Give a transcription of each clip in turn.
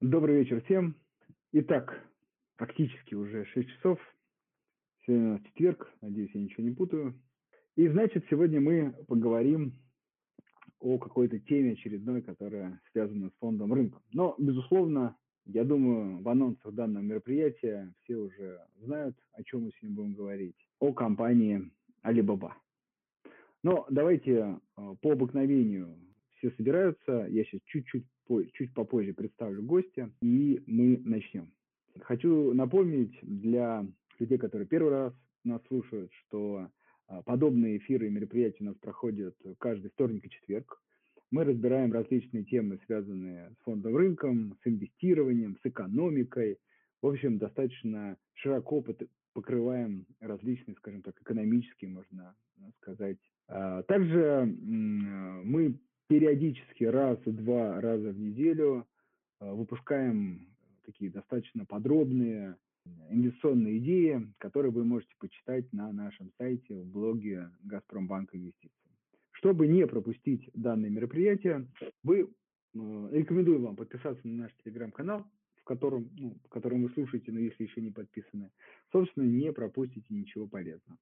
Добрый вечер всем. Итак, практически уже 6 часов. Сегодня четверг, надеюсь, я ничего не путаю. И значит, сегодня мы поговорим о какой-то теме очередной, которая связана с фондом рынка. Но, безусловно, я думаю, в анонсах данного мероприятия все уже знают, о чем мы сегодня будем говорить. О компании Alibaba. Но давайте э, по обыкновению все собираются. Я сейчас чуть-чуть чуть попозже представлю гостя, и мы начнем. Хочу напомнить для людей, которые первый раз нас слушают, что а, подобные эфиры и мероприятия у нас проходят каждый вторник и четверг. Мы разбираем различные темы, связанные с фондовым рынком, с инвестированием, с экономикой. В общем, достаточно широко покрываем различные, скажем так, экономические, можно сказать. А, также мы периодически раз-два раза в неделю э, выпускаем такие достаточно подробные инвестиционные идеи, которые вы можете почитать на нашем сайте в блоге «Газпромбанк инвестиций». Чтобы не пропустить данное мероприятие, вы, э, рекомендую вам подписаться на наш телеграм-канал, в котором, ну, в котором вы слушаете, но если еще не подписаны, собственно, не пропустите ничего полезного.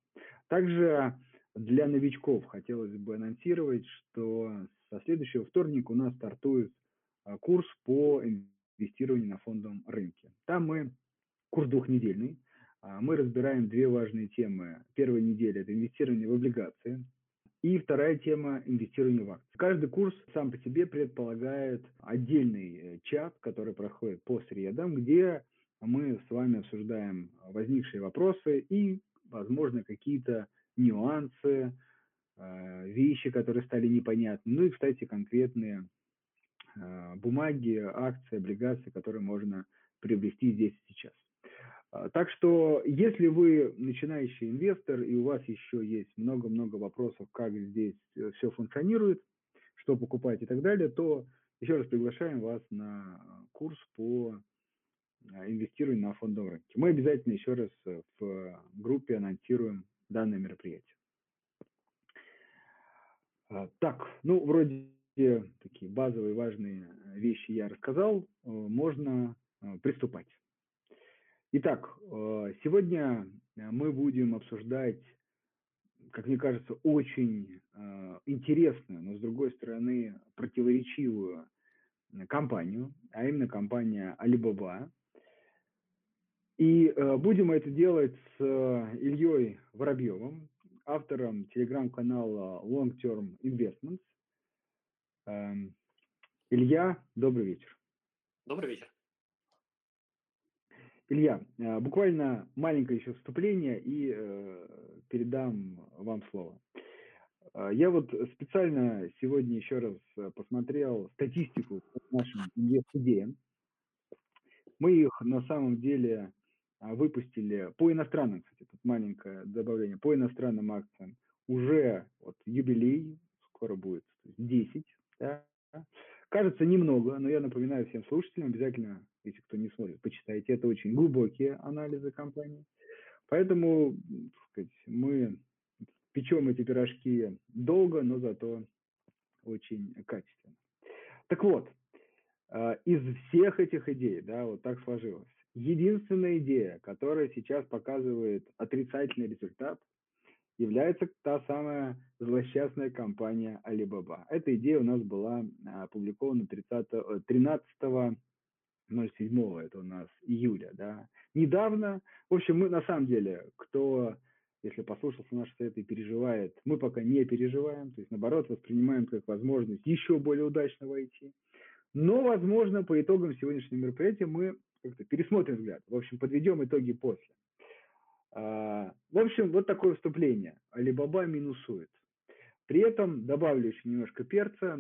Также для новичков хотелось бы анонсировать, что со следующего вторника у нас стартует а, курс по инвестированию на фондовом рынке. Там мы, курс двухнедельный, а, мы разбираем две важные темы. Первая неделя – это инвестирование в облигации, и вторая тема – инвестирование в акции. Каждый курс сам по себе предполагает отдельный э, чат, который проходит по средам, где мы с вами обсуждаем возникшие вопросы и, возможно, какие-то нюансы, а, вещи, которые стали непонятны. Ну и, кстати, конкретные а, бумаги, акции, облигации, которые можно приобрести здесь и сейчас. А, так что, если вы начинающий инвестор и у вас еще есть много-много вопросов, как здесь э, все функционирует, что покупать и так далее, то еще раз приглашаем вас на курс по инвестированию на фондовом рынке. Мы обязательно еще раз в группе анонсируем данное мероприятие. А, так, ну, вроде такие базовые важные вещи я рассказал, э, можно э, приступать. Итак, э, сегодня мы будем обсуждать, как мне кажется, очень интересную, но с другой стороны противоречивую компанию, а именно компания Alibaba. И будем это делать с Ильей Воробьевым, автором телеграм-канала Long Term Investments. Эм, Илья, добрый вечер. Добрый вечер. Илья, э, буквально маленькое еще вступление и э, передам вам слово. Э, я вот специально сегодня еще раз посмотрел статистику по нашим инвест-идеям. Мы их на самом деле выпустили по иностранным, кстати, тут маленькое добавление, по иностранным акциям уже вот юбилей, скоро будет 10, да? Кажется немного, но я напоминаю всем слушателям, обязательно, если кто не смотрит, почитайте, это очень глубокие анализы компании. Поэтому, сказать, мы печем эти пирожки долго, но зато очень качественно. Так вот, а, из всех этих идей, да, вот так сложилось, Единственная идея, которая сейчас показывает отрицательный результат, является та самая злосчастная компания Alibaba. Эта идея у нас была а, опубликована 30, 13 07 это у нас июля, да. Недавно, в общем, мы на самом деле, кто, если послушался наши и переживает, мы пока не переживаем, то есть наоборот воспринимаем как возможность еще более удачно войти. Но, возможно, по итогам сегодняшнего мероприятия мы как-то пересмотрим взгляд. В общем, подведем итоги после. А, в общем, вот такое вступление. Алибаба минусует. При этом добавлю еще немножко перца.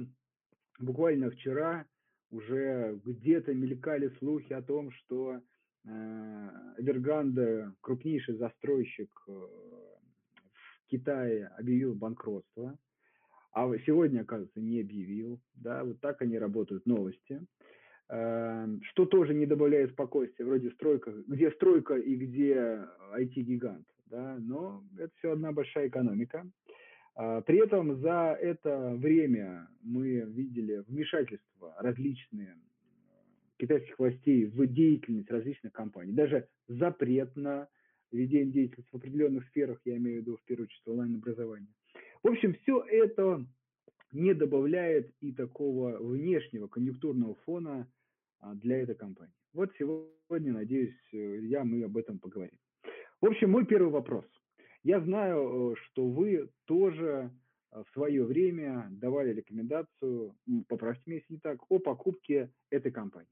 Буквально вчера уже где-то мелькали слухи о том, что Эверганда, крупнейший застройщик э, в Китае, объявил банкротство, а сегодня, оказывается, не объявил. Да, вот так они работают новости. Эм, что тоже не добавляет спокойствия, вроде стройка, где стройка и где IT-гигант, да, но это все одна большая экономика. А, при этом за это время мы видели вмешательства различные китайских властей в деятельность различных компаний. Даже запрет на ведение деятельности в определенных сферах, я имею в виду в первую очередь онлайн-образование. В общем, все это не добавляет и такого внешнего конъюнктурного фона для этой компании. Вот сегодня, надеюсь, я мы об этом поговорим. В общем, мой первый вопрос. Я знаю, э, что вы тоже э, в свое время давали рекомендацию, поправьте меня, если не так, о покупке этой компании.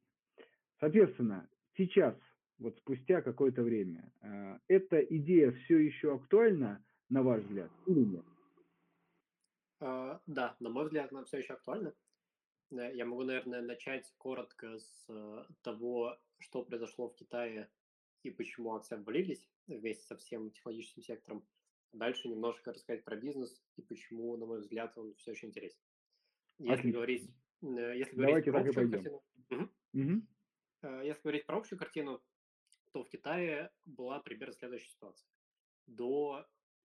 Соответственно, сейчас, вот спустя какое-то время, э, эта идея все еще актуальна, на ваш взгляд, или нет? Uh, да, на мой взгляд, она все еще актуальна. Я могу, наверное, начать коротко с того, что произошло в Китае и почему акции обвалились вместе со всем технологическим сектором. Дальше немножко рассказать про бизнес и почему, на мой взгляд, он все еще интересен. Если говорить, если говорить про общую картину, угу. Угу. если говорить про общую картину, то в Китае была примерно следующая ситуация. До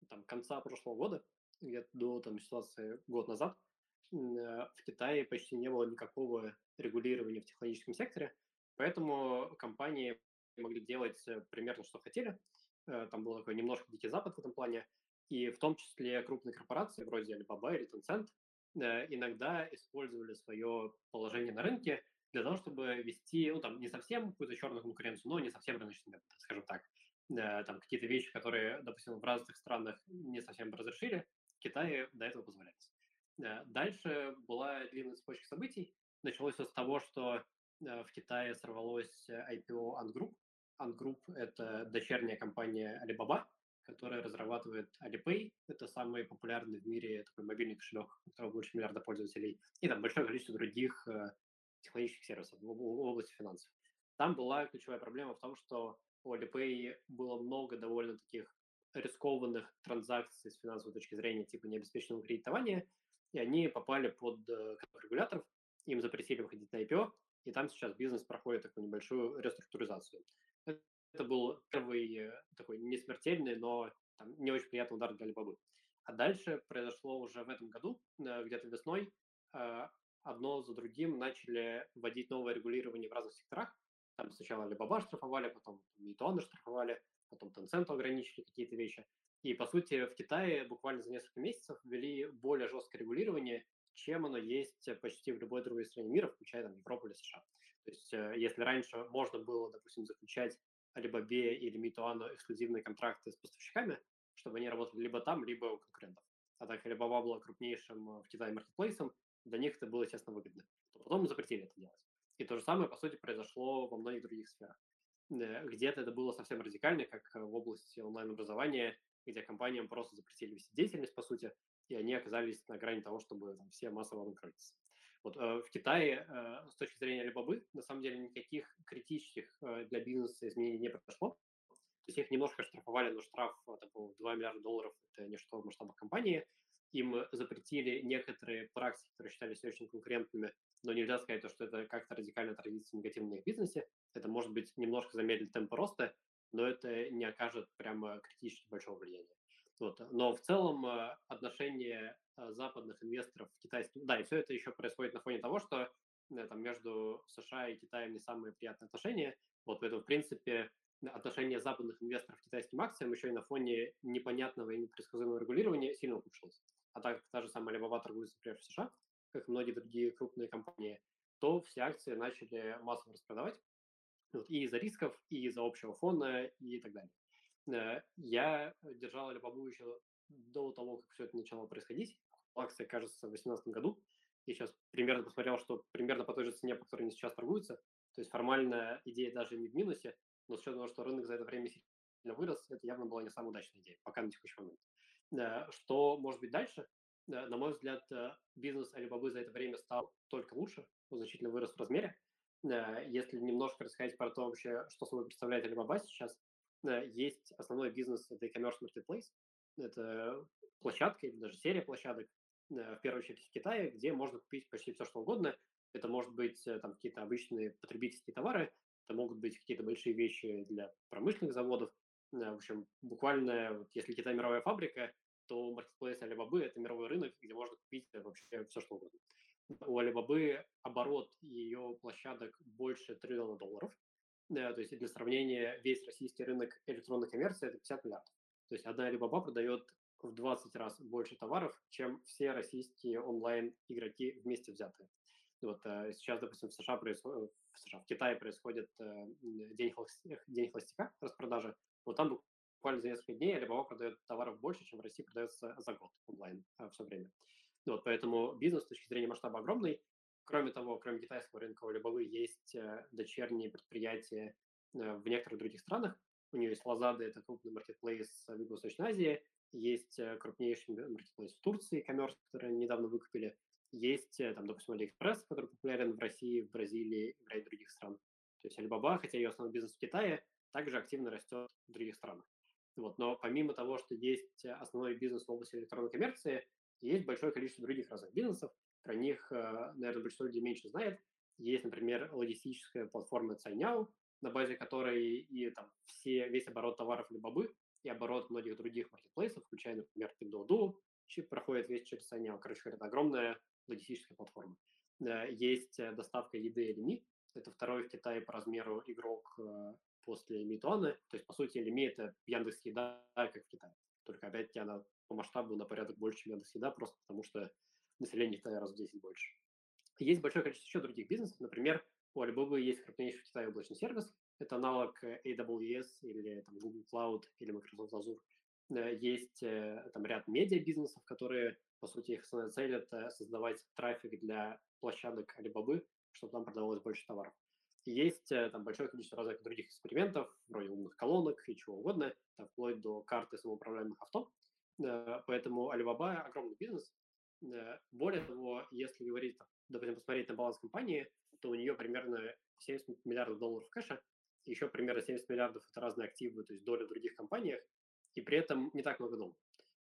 там, конца прошлого года, где-то до там, ситуации год назад, э, в Китае почти не было никакого регулирования в технологическом секторе, поэтому компании могли делать э, примерно, что хотели. Э, там был такой немножко дикий запад в этом плане. И в том числе крупные корпорации, вроде Alibaba или Tencent, э, иногда использовали свое положение на рынке для того, чтобы вести, ну, там, не совсем какую-то черную конкуренцию, но не совсем рыночный метод, скажем так. Там какие-то вещи, которые, допустим, в разных странах не совсем разрешили, Китае до этого позволяется. Дальше была длинная цепочка событий. Началось все с того, что в Китае сорвалось IPO Ant Group, Ant Group – это дочерняя компания Alibaba, которая разрабатывает Alipay. Это самый популярный в мире такой мобильный кошелек, у которого больше миллиарда пользователей. И там большое количество других э, технологических сервисов в области финансов. Там была ключевая проблема в том, что у Alipay было много довольно таких рискованных транзакций с финансовой точки зрения, типа необеспеченного кредитования, и они попали под э, регуляторов, им запретили выходить на IPO, и там сейчас бизнес проходит такую небольшую реструктуризацию. Это был первый э, такой не смертельный, но там, не очень приятный удар для Alibaba. А дальше произошло уже в этом году, э, где-то весной, одно за другим начали вводить новое регулирование в разных секторах. Там сначала Alibaba штрафовали, потом Meituan штрафовали, потом Tencent ограничили какие-то вещи. И, по сути, в Китае буквально за несколько месяцев ввели более жесткое регулирование, чем оно есть почти в любой другой стране мира, включая там, Европу или США. То есть, если раньше можно было, допустим, заключать Alibaba или Митуану эксклюзивные контракты с поставщиками, чтобы они работали либо там, либо у конкурентов. А так Alibaba была крупнейшим э, в Китае маркетплейсом, для них это было, естественно, выгодно. То потом запретили это делать. И то же самое, по сути, произошло во многих других сферах. Э, где-то это было совсем радикально, как э, в области онлайн-образования, где компаниям просто запретили вести деятельность, по сути, и они оказались на грани того, чтобы там, все массово выкрылись. Вот э, в Китае э, с точки зрения Alibaba на самом деле никаких критических э, для бизнеса изменений не произошло. То есть их немножко штрафовали, но штраф это был 2 миллиарда долларов, это ничто в масштабах компании. Им запретили некоторые практики, которые считались очень конкурентными, но нельзя сказать, что это как-то радикально отразится негативно в их бизнесе. Это может быть немножко замедлит темп роста, но это не окажет прямо критически большого влияния. Вот. Но в целом отношение Э, западных инвесторов в китайские... Да, и все это еще происходит на фоне того, что э, там, между США и Китаем не самые приятные отношения. Вот поэтому, в принципе, отношение западных инвесторов к китайским акциям еще и на фоне непонятного и непредсказуемого регулирования сильно ухудшилось. А так как та же самая Alibaba торгуется, например, в США, как и многие другие крупные компании, то все акции начали массово распродавать. Вот, и из-за рисков, и из-за общего фона, и так далее. Э, я держал Alibaba еще до того, как все это начало происходить акция, кажется, в 2018 году. И сейчас примерно посмотрел, что примерно по той же цене, по которой они сейчас торгуются. То есть формальная идея даже не в минусе, но с учетом того, что рынок за это время сильно вырос, это явно была не самая удачная идея, пока на текущий момент. Э, что может быть дальше? Э, на мой взгляд, бизнес Alibaba за это время стал только лучше, он значительно вырос в размере. Если немножко рассказать про то вообще, что собой представляет Alibaba сейчас, есть основной бизнес, это e-commerce marketplace. Это площадка или даже серия площадок, Э, в первую очередь в Китае, где можно купить почти все, что угодно. Это может быть э, там какие-то обычные потребительские товары, это могут быть какие-то большие вещи для промышленных заводов. Э, в общем, буквально, вот если Китай мировая фабрика, то маркетплейс Alibaba – это мировой рынок, где можно купить вообще все, что угодно. У Alibaba оборот ее площадок больше триллиона долларов. То есть для сравнения, весь российский рынок электронной коммерции – это 50 миллиардов. То есть одна Alibaba продает в 20 раз больше товаров, чем все российские онлайн-игроки вместе взятые. Вот э, сейчас, допустим, в США происходит, в, США, в Китае происходит э, день, холостяка, день холостяка, распродажа. Вот там буквально за несколько дней Alibaba продает товаров больше, чем в России продается за год онлайн э, все время. Вот, поэтому бизнес с точки зрения масштаба огромный. Кроме того, кроме китайского рынка, у Alibaba есть дочерние предприятия в некоторых других странах. У нее есть Lazada, это крупный маркетплейс в Юго-Восточной Азии. Есть крупнейший маркетплейс в Турции, Commerce, который недавно выкупили. Есть, там, допустим, AliExpress, который популярен в России, в Бразилии и в ряде других стран. То есть Alibaba, хотя ее основной бизнес в Китае, также активно растет в других странах. Вот. Но помимо того, что есть основной бизнес в области электронной коммерции, есть большое количество других разных бизнесов. Про них, наверное, большинство людей меньше знает. Есть, например, логистическая платформа Цайняо, на базе которой и там все, весь оборот товаров Alibaba и оборот многих других маркетплейсов, включая, например, Pinduoduo, проходит весь через Саняо. Короче это огромная логистическая платформа. Есть э, доставка еды Elimi, это второй в Китае по размеру игрок э, после Митуана. То есть, по сути, Elimi – это Яндекс Еда, как в Китае. Только, опять-таки, она по масштабу на порядок больше, чем Яндекс Еда, просто потому что население Китая раз в 10 больше. Есть большое количество еще других бизнесов. Например, у Alibaba есть крупнейший в Китае облачный сервис. Это аналог AWS или там, Google Cloud или Microsoft Azure. Э, есть э, там ряд медиа-бизнесов, которые, по сути, их основная цель – это создавать трафик для площадок Alibaba, чтобы там продавалось больше товаров. Есть э, там большое количество разных других экспериментов, вроде умных колонок и чего угодно, там, вплоть до карты самоуправляемых авто. Поэтому Alibaba – огромный бизнес. Более того, если говорить, допустим, посмотреть на баланс компании, то у нее примерно 70 миллиардов долларов кэша, еще примерно 70 миллиардов – это разные активы, то есть доля в других компаниях, и при этом не так много долларов.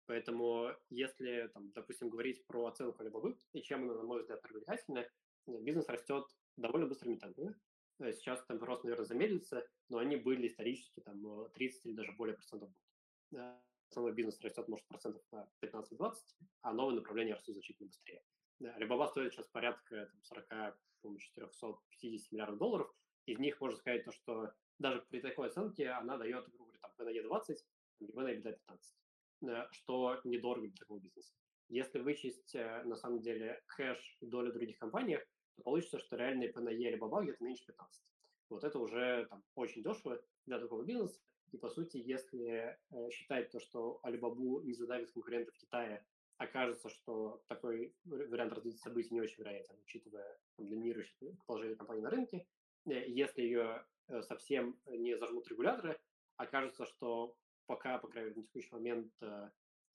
Поэтому если, там, допустим, говорить про оценку Alibaba и чем она, на мой взгляд, привлекательна, бизнес растет довольно быстрыми темпами. Сейчас темп рост, наверное, замедлится, но они были исторически там 30 или даже более процентов. Основной бизнес растет, может, процентов на 15-20, а новые направления растут значительно быстрее. Alibaba стоит сейчас порядка там, 40, 450 миллиардов долларов. Из них можно сказать то, что даже при такой оценке она дает, грубо говоря, там, PNE 20, либо на EBITDA 15, что недорого для такого бизнеса. Если вычесть, э, на самом деле, кэш и долю других компаниях, то получится, что реальные PNE Alibaba где-то меньше 15. Вот это уже там, очень дешево для такого бизнеса. И, по сути, если э, считать то, что Alibaba не задавит конкурентов в Китае, окажется, что такой вариант развития событий не очень вероятен, учитывая там, доминирующее положение компании на рынке. Э, если ее э, совсем не зажмут регуляторы, окажется, что пока, по крайней мере, на текущий момент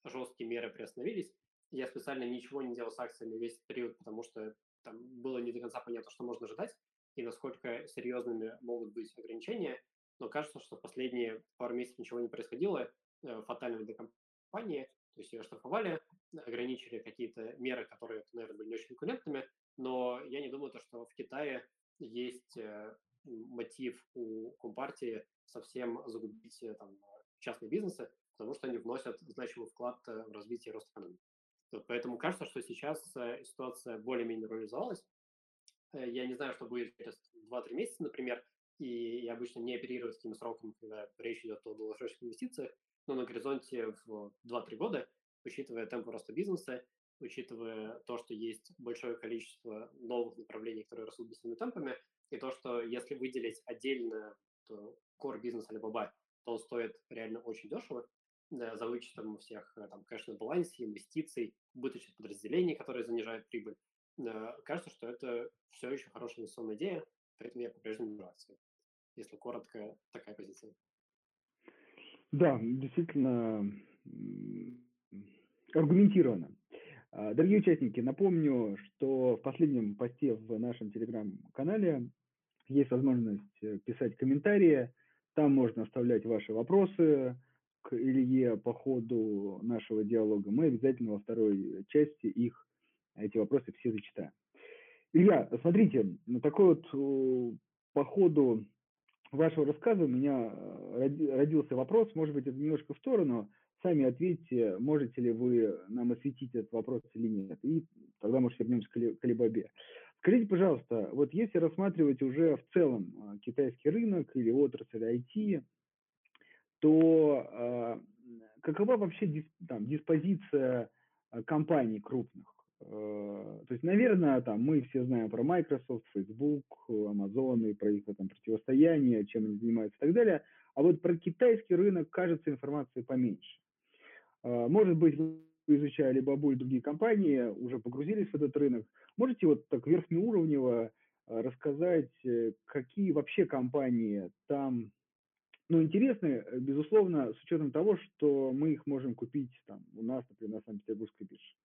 жесткие меры приостановились. Я специально ничего не делал с акциями весь период, потому что там было не до конца понятно, что можно ожидать и насколько серьезными могут быть ограничения. Но кажется, что последние пару месяцев ничего не происходило э, фатального для компании. То есть ее штрафовали, ограничили какие-то меры, которые, наверное, были не очень конкурентными. Но я не думаю, то, что в Китае есть э, мотив у Компартии совсем загубить э, там, частные бизнесы, потому что они вносят значимый вклад в развитие и рост экономики. Поэтому кажется, что сейчас ситуация более-менее нормализовалась. Я не знаю, что будет через 2-3 месяца, например, и я обычно не оперирую такими сроками, когда речь идет о долгосрочных инвестициях, но на горизонте в 2-3 года, учитывая темпы роста бизнеса, учитывая то, что есть большое количество новых направлений, которые растут быстрыми темпами, и то, что если выделить отдельно core бизнес Alibaba то он стоит реально очень дешево, за вычетом всех э, там, кэш балансе, инвестиций, убыточных подразделений, которые занижают прибыль. Кажется, что это все еще хорошая инвестиционная идея, поэтому я по-прежнему акции. Если коротко, такая позиция. Да, действительно аргументированно. А, дорогие участники, напомню, что в последнем посте в нашем телеграм-канале есть возможность э, писать комментарии, там можно оставлять ваши вопросы к Илье по ходу нашего диалога. Мы обязательно во второй части их, эти вопросы все зачитаем. Илья, смотрите, такой вот по ходу вашего рассказа у меня э, родился вопрос, может быть, это немножко в сторону. сами ответьте, можете ли вы нам осветить этот вопрос или нет. И тогда, может, вернемся к Алибабе. Скажите, пожалуйста, вот если рассматривать уже в целом а, китайский рынок или отрасль IT, то э, какова вообще там, диспозиция компаний крупных? Э, то есть, наверное, там мы все знаем про Microsoft, Facebook, Amazon и про их там, противостояние, чем они занимаются и так далее. А вот про китайский рынок, кажется, информации поменьше. Э, может быть, вы изучали Бабу и другие компании, уже погрузились в этот рынок. Можете вот так верхнеуровнево э, рассказать, какие вообще компании там ну, интересны, безусловно, с учетом того, что мы их можем купить там у нас, например, на Санкт-Петербургской бирже.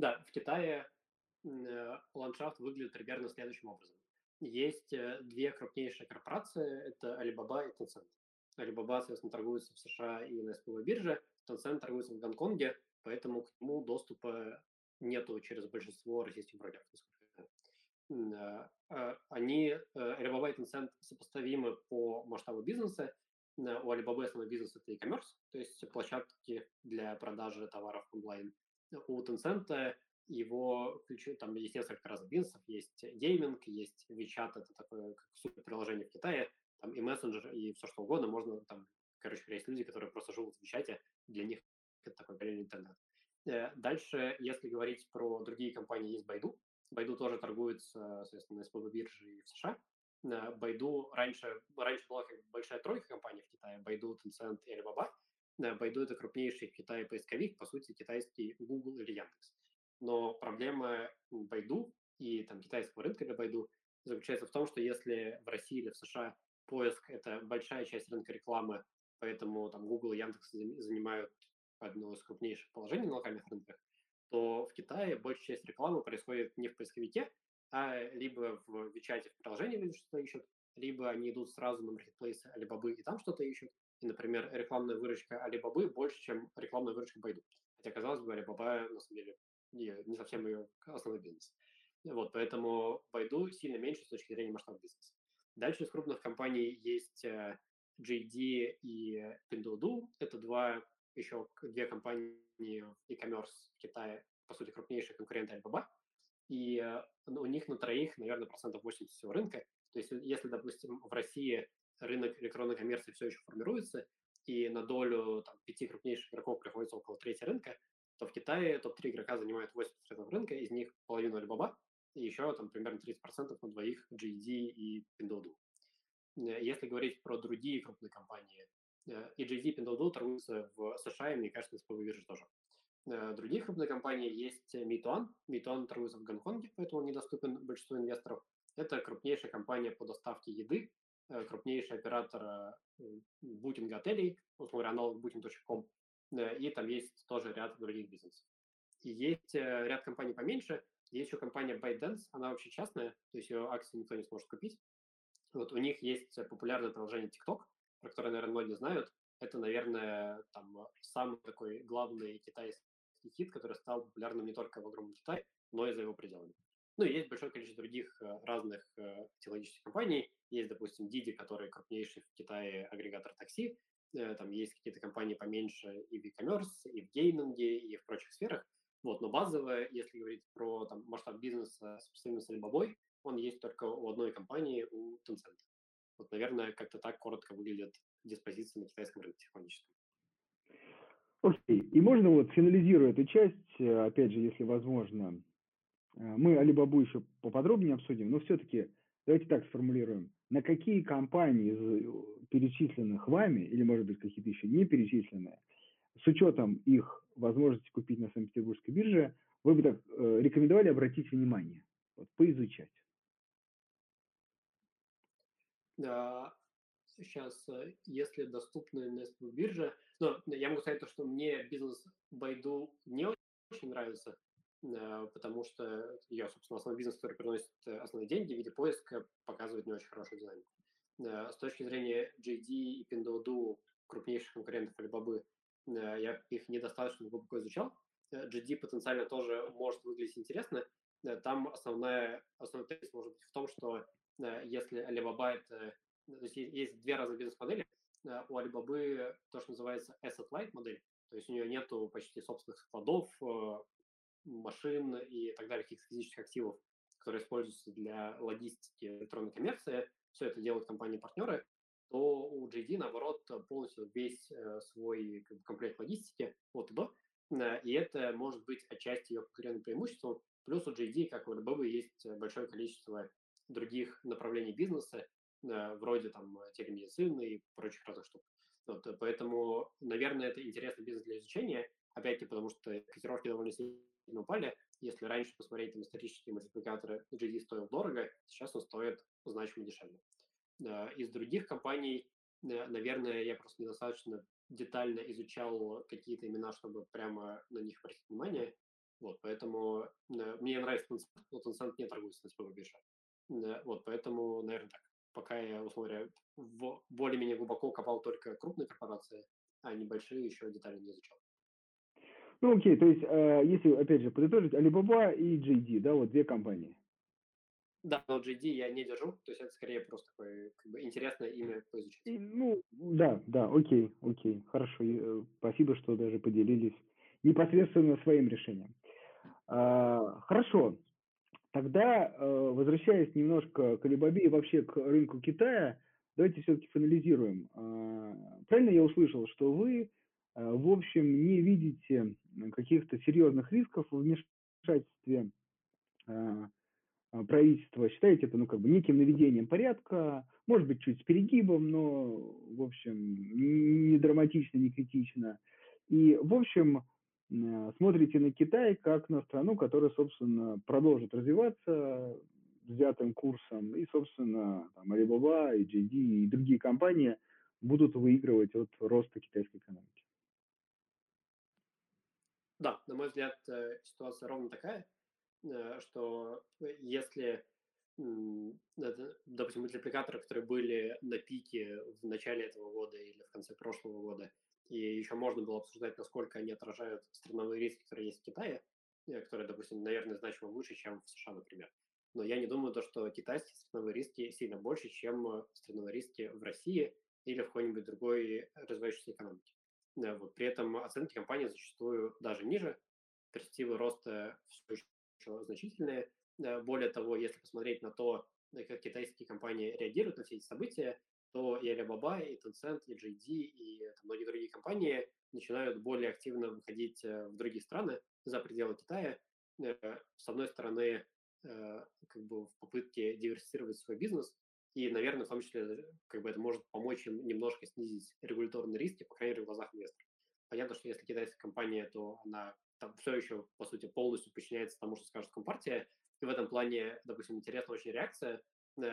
Да, в Китае э, ландшафт выглядит примерно следующим образом. Есть э, две крупнейшие корпорации, это Alibaba и Tencent. Alibaba, соответственно, торгуется в США и на СПБ бирже, Tencent торгуется в Гонконге, поэтому к нему доступа нету через большинство российских брокеров. Э, они, Alibaba и Tencent, сопоставимы по масштабу бизнеса. У Alibaba основной бизнес – это e-commerce, то есть площадки для продажи товаров онлайн – у Tencent его ключи, там есть несколько разных бизнесов, есть гейминг, есть WeChat, это такое как супер приложение в Китае, там и мессенджер, и все что угодно, можно там, короче есть люди, которые просто живут в WeChat, для них это такой параллельный интернет. Э, дальше, если говорить про другие компании, есть Baidu. Baidu тоже торгуется, соответственно, на СПБ бирже и в США. Baidu раньше, раньше была как большая тройка компаний в Китае, Baidu, Tencent и Alibaba. Baidu – это крупнейший в Китае поисковик, по сути, китайский Google или Яндекс. Но проблема Baidu и там, китайского рынка для Baidu заключается в том, что если в России или в США поиск – это большая часть рынка рекламы, поэтому там Google и Яндекс занимают одно из крупнейших положений на локальных рынках, то в Китае большая часть рекламы происходит не в поисковике, а либо в WeChat в приложении люди что-то ищут, либо они идут сразу на маркетплейсы Alibaba и там что-то ищут, и, например, рекламная выручка Алибабы больше, чем рекламная выручка Байду. Хотя, казалось бы, Алибаба, на самом деле, не, не совсем ее основной бизнес. Вот, поэтому Байду сильно меньше с точки зрения масштаба бизнеса. Дальше из крупных компаний есть JD и Pinduoduo. Это два еще две компании e-commerce в Китае, по сути, крупнейшие конкуренты Alibaba. И э, у них на троих, наверное, процентов 80 всего рынка. То есть если, допустим, в России рынок электронной коммерции все еще формируется, и на долю там, пяти крупнейших игроков приходится около трети рынка, то в Китае топ-3 игрока занимают 80% рынка, из них половину Alibaba, и еще там примерно 30% на двоих GD и Pinduoduo. Э, если говорить про другие крупные компании, э, и GD и Pinduoduo торгуются в США, и, мне кажется, на СПБ бирже тоже. Э, другие крупные компании есть Meituan. Meituan торгуется в Гонконге, поэтому недоступен большинству инвесторов. Это крупнейшая компания по доставке еды крупнейший оператор букинга отелей, условно говоря, аналог booking.com, э, и там есть тоже ряд других бизнесов. И есть э, ряд компаний поменьше, есть еще компания ByteDance, она вообще частная, то есть ее акции никто не сможет купить. Вот у них есть популярное приложение TikTok, про которое, наверное, многие знают. Это, наверное, там самый такой главный китайский хит, который стал популярным не только в огромном Китае, но и за его пределами. Ну, и есть большое количество других э, разных э, технологических компаний. Есть, допустим, Didi, который крупнейший в Китае агрегатор такси. Э, там есть какие-то компании поменьше и в e-commerce, и в гейминге, и в прочих сферах. Вот, но базовое, если говорить про там, масштаб бизнеса с с Alibaba, он есть только у одной компании, у Tencent. Вот, наверное, как-то так коротко выглядит диспозиция на китайском рынке технологическом. Окей. Okay. И можно вот, финализируя эту часть, опять же, если возможно, мы Алибабу еще поподробнее обсудим, но все-таки давайте так сформулируем. На какие компании из э, перечисленных вами, или, может быть, какие-то еще не перечисленные, с учетом их возможности купить на Санкт-Петербургской бирже, вы бы так э, рекомендовали обратить внимание, вот, поизучать? Да, сейчас, если доступны на бирже, но я могу сказать то, что мне бизнес Байду не очень нравится, Э, потому что ее, собственно, основной бизнес, который приносит э, основные деньги в виде поиска, показывает не очень хорошую динамику. Э, с точки зрения JD и Pinduoduo, крупнейших конкурентов Alibaba, я их недостаточно глубоко изучал. JD потенциально тоже может выглядеть интересно. Там основная, основной тезис может быть в том, что если Alibaba это... То есть есть две разные бизнес-модели. э, у Alibaba то, что называется asset-light модель, то есть у нее нету почти собственных складов, э, машин и так далее, каких-то физических активов, которые используются для логистики электронной коммерции, все это делают компании-партнеры, то у JD, наоборот, полностью весь э, свой комплект логистики от и до, э, и это может быть отчасти ее конкурентным преимуществом. Плюс у JD, как у Alibaba, есть большое количество других направлений бизнеса, э, вроде там телемедицины и прочих разных штук. Вот, поэтому, наверное, это интересный бизнес для изучения, опять-таки потому, что котировки довольно сильно упали. Если раньше посмотреть там исторические мультипликаторы, JD стоил дорого, сейчас он стоит значимо дешевле. Из других компаний, наверное, я просто недостаточно детально изучал какие-то имена, чтобы прямо на них обратить внимание. Вот, поэтому мне нравится Tencent, но Tencent не торгуется на своей бирже. Вот, поэтому, наверное, так. Пока я, условно говоря, более-менее глубоко копал только крупные корпорации, а небольшие еще детально не изучал. Ну, окей, то есть, э, если, опять же, подытожить, Alibaba и JD, да, вот две компании. Да, но GD я не держу, то есть это скорее просто такое как бы, интересное имя поизучить. И, ну, да, да, окей, окей, хорошо. И, э, спасибо, что даже поделились непосредственно своим решением. А, хорошо, тогда, э, возвращаясь немножко к Алибабе и вообще к рынку Китая, давайте все-таки финализируем. А, правильно я услышал, что вы, в общем, не видите каких-то серьезных рисков в вмешательстве а, а, правительство считаете это, ну, как бы неким наведением порядка, может быть, чуть с перегибом, но, в общем, не драматично, не критично. И, в общем, э, смотрите на Китай как на страну, которая, собственно, продолжит развиваться взятым курсом, и, собственно, там, Alibaba, и JD, и другие компании будут выигрывать от роста китайской экономики. Да, на мой взгляд, э, ситуация ровно такая – Э, что э, если, допустим, мультипликаторы, которые были на пике в начале этого года или в конце прошлого года, и еще можно было обсуждать, насколько они отражают страновые риски, которые есть в Китае, которые, допустим, наверное, значимо выше, чем в США, например. Но я не думаю, то, что китайские страновые риски сильно больше, чем страновые риски в России или в какой-нибудь другой развивающейся экономике. Вот. При этом оценки компании зачастую даже ниже, перспективы роста все еще значительные. Э, более того, если посмотреть на то, э, как китайские компании реагируют на все эти события, то и Alibaba, и Tencent, и JD, и там, многие другие компании начинают более активно выходить э, в другие страны за пределы Китая. С одной стороны, как бы в попытке диверсифицировать свой бизнес, и, наверное, в том числе, как бы это может помочь им немножко снизить регуляторные риски, по крайней мере, в глазах инвесторов. Понятно, что если китайская компания, то она там все еще, по сути, полностью подчиняется тому, что скажет Компартия. И в этом плане, допустим, интересна очень реакция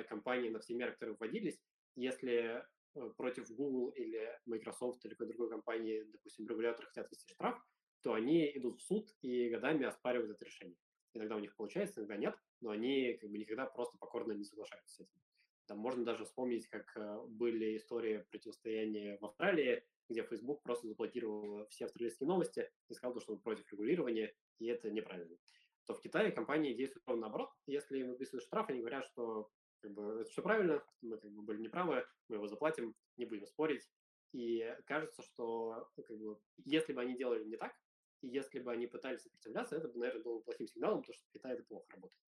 компании на все меры, которые вводились. Если э, против Google или Microsoft или какой-то другой компании, допустим, регуляторы хотят ввести штраф, то они идут в суд и годами оспаривают это решение. Иногда у них получается, иногда нет, но они как бы никогда просто покорно не соглашаются с этим. Там можно даже вспомнить, как э, были истории противостояния в Австралии, где Facebook просто заблокировал все австралийские новости и сказал, что он против регулирования, и это неправильно. То в Китае компании действуют ровно наоборот. Если им выписывают штраф, они говорят, что как бы, это все правильно, мы как бы были неправы, мы его заплатим, не будем спорить. И кажется, что как бы, если бы они делали не так, и если бы они пытались сопротивляться, это бы, наверное, было плохим сигналом, потому что в Китае это плохо работает.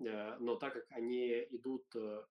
Э, но так как они идут, э,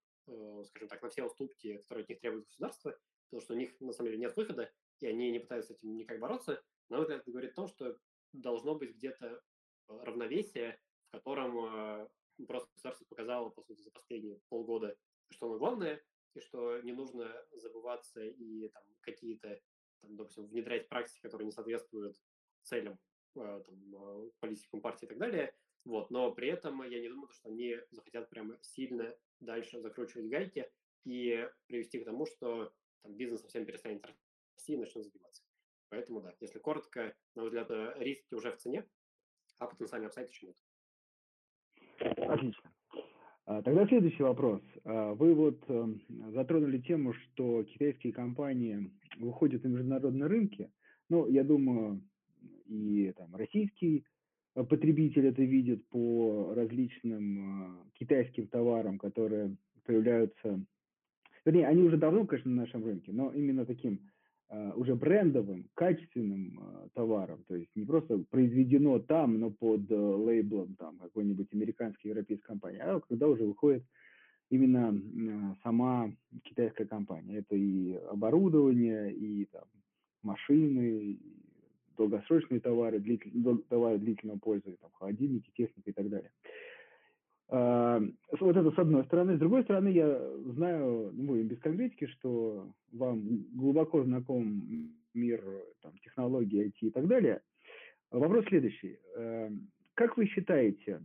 скажем так, на все уступки, которые от них требует государство, потому что у них на самом деле нет выхода, и они не пытаются с этим никак бороться, взгляд, это говорит о том, что должно быть где-то э, равновесие, в котором э, просто государство показало, по сути, за последние полгода, что оно главное, и что не нужно забываться и там какие-то, там, допустим, внедрять практики, которые не соответствуют целям э, там, политикам партии и так далее. Вот. Но при этом я не думаю, что они захотят прямо сильно дальше закручивать гайки и привести к тому, что там, бизнес совсем перестанет расти и начнет забиваться. Поэтому да, если коротко, на мой взгляд, э, риски уже в цене, а потенциальный апсайд еще нет. Отлично. А, тогда следующий вопрос. А, вы вот эм, затронули тему, что китайские компании выходят на международные рынки. Ну, я думаю, и там российский потребитель это видит по различным э, китайским товарам, которые появляются Вернее, они уже давно, конечно, на нашем рынке, но именно таким э, уже брендовым, качественным э, товаром, то есть не просто произведено там, но под э, лейблом там какой-нибудь американской, европейской компании, а когда уже выходит именно э, сама китайская компания. Это и оборудование, и там, машины, долгосрочные товары, длитель, товары длительного пользования, там, холодильники, техника и так далее. А, вот это с одной стороны. С другой стороны, я знаю, ну, без конкретики, что вам глубоко знаком мир там, технологий, IT и так далее. Вопрос следующий. Эм, как вы считаете,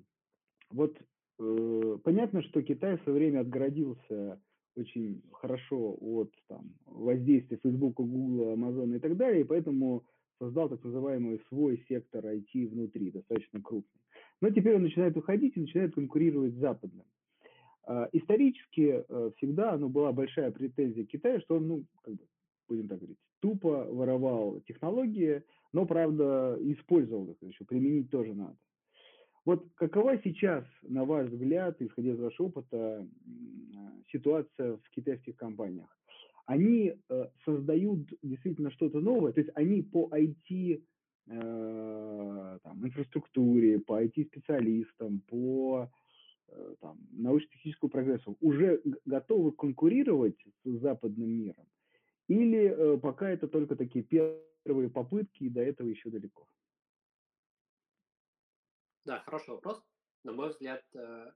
вот э, понятно, что Китай в свое время отгородился очень хорошо от там, воздействия Facebook, Google, Amazon и так далее, и поэтому создал так называемый свой сектор IT внутри, достаточно крупный. Но теперь он начинает уходить и начинает конкурировать с западным. А, исторически э, всегда ну, была большая претензия Китая, что он, ну, как бы, будем так говорить, тупо воровал технологии, но, правда, использовал их еще, применить тоже надо. Вот какова сейчас, на ваш взгляд, исходя из вашего опыта, ситуация в китайских компаниях? Они э, создают действительно что-то новое, то есть они по IT э, там, инфраструктуре, по IT-специалистам, по э, там, научно-техническому прогрессу уже готовы конкурировать с западным миром? Или э, пока это только такие первые попытки, и до этого еще далеко? Да, хороший вопрос. На мой взгляд, э,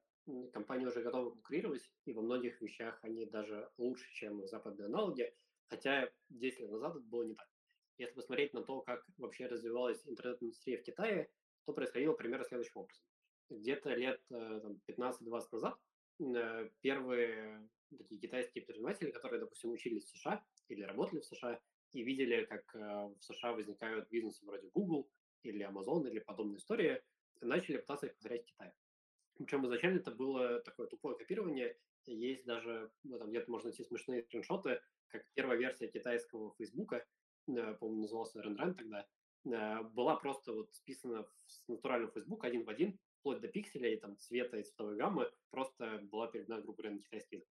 компании уже готовы конкурировать, и во многих вещах они даже лучше, чем западные аналоги, хотя 10 лет назад это было не так. Если посмотреть на то, как вообще развивалась интернет-индустрия в Китае, то происходило примерно следующим образом. Где-то лет 15-20 э, назад э, первые такие китайские предприниматели, которые, допустим, учились в США или работали в США, и видели, как в США возникают бизнесы вроде Google или Amazon или подобные истории, начали пытаться их повторять в Китае. Причем изначально это было такое тупое копирование. Есть даже, ну, там где-то можно найти смешные скриншоты, как первая версия китайского Фейсбука, э, по-моему, назывался Рен Тогда, э, была просто вот списана с натурального Фейсбука один в один, вплоть до пикселей, там, цвета и цветовой гаммы, просто была передана, грубо говоря, на китайский язык.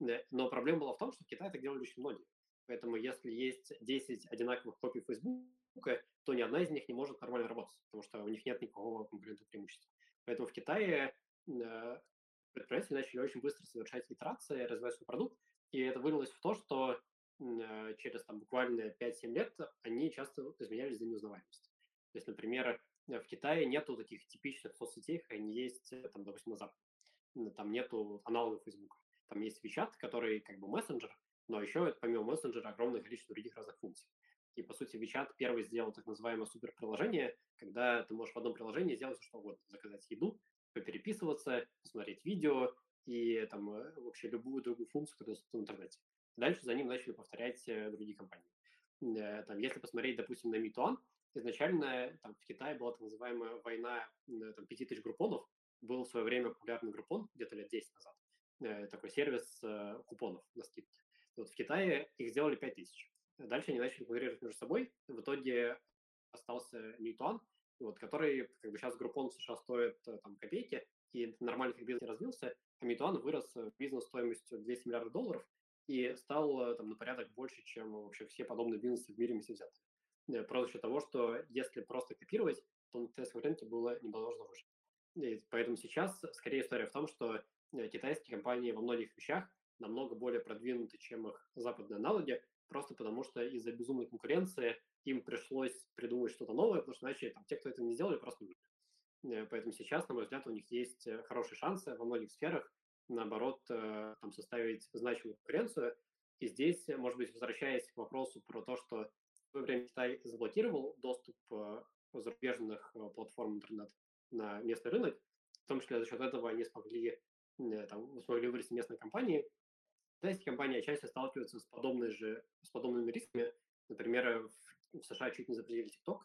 Э, но проблема была в том, что в Китае так делали очень многие. Поэтому если есть 10 одинаковых копий Фейсбука, то ни одна из них не может нормально работать, потому что у них нет никакого конкурентного преимущества. Поэтому в Китае э, предприятия начали очень быстро совершать итерации, развивать свой продукт, и это вылилось в то, что э, через там, буквально 5-7 лет они часто изменялись до неузнаваемости. То есть, например, в Китае нету таких типичных соцсетей, они есть, там, допустим, на Западе. Там нету аналогов Facebook. Там есть WeChat, который как бы мессенджер, но еще помимо мессенджера огромное количество других разных функций. И, по сути, WeChat первый сделал так называемое суперприложение, когда ты можешь в одном приложении сделать все, что угодно. Заказать еду, попереписываться, посмотреть видео и там э, вообще любую другую функцию, которая в интернете. Дальше за ним начали повторять э, другие компании. Э, там, если посмотреть, допустим, на Meituan, изначально там, в Китае была так называемая война там, 5000 группонов. Был в свое время популярный группон, где-то лет 10 назад. Такой сервис купонов на скидки. Вот в Китае их сделали 5000. Дальше они начали конкурировать между собой. В итоге остался Ньютон, вот, который как бы сейчас Группон в США стоит э, там копейки, и нормально как бизнес развился, а Митуан вырос в бизнес стоимостью 200 миллиардов долларов и стал э, там на порядок больше, чем вообще все подобные бизнесы в мире вместе взяты. Э, просто за того, что если просто копировать, то на китайском рынке было невозможно выжить. И поэтому сейчас скорее история в том, что китайские компании во многих вещах намного более продвинуты, чем их западные аналоги, просто потому что из-за безумной конкуренции им пришлось придумать что-то новое, потому что иначе там, те, кто это не сделали, просто не э, Поэтому сейчас, на мой взгляд, у них есть э, хорошие шансы во многих сферах, наоборот, э, там, составить значимую конкуренцию. И здесь, может быть, возвращаясь к вопросу про то, что в свое время Китай заблокировал доступ зарубежных платформ интернет на местный рынок, в том числе за счет этого они смогли, там, смогли вырасти местные компании, Китайские компании чаще сталкиваются с, подобной же, с подобными рисками. Например, в, США чуть не запретили TikTok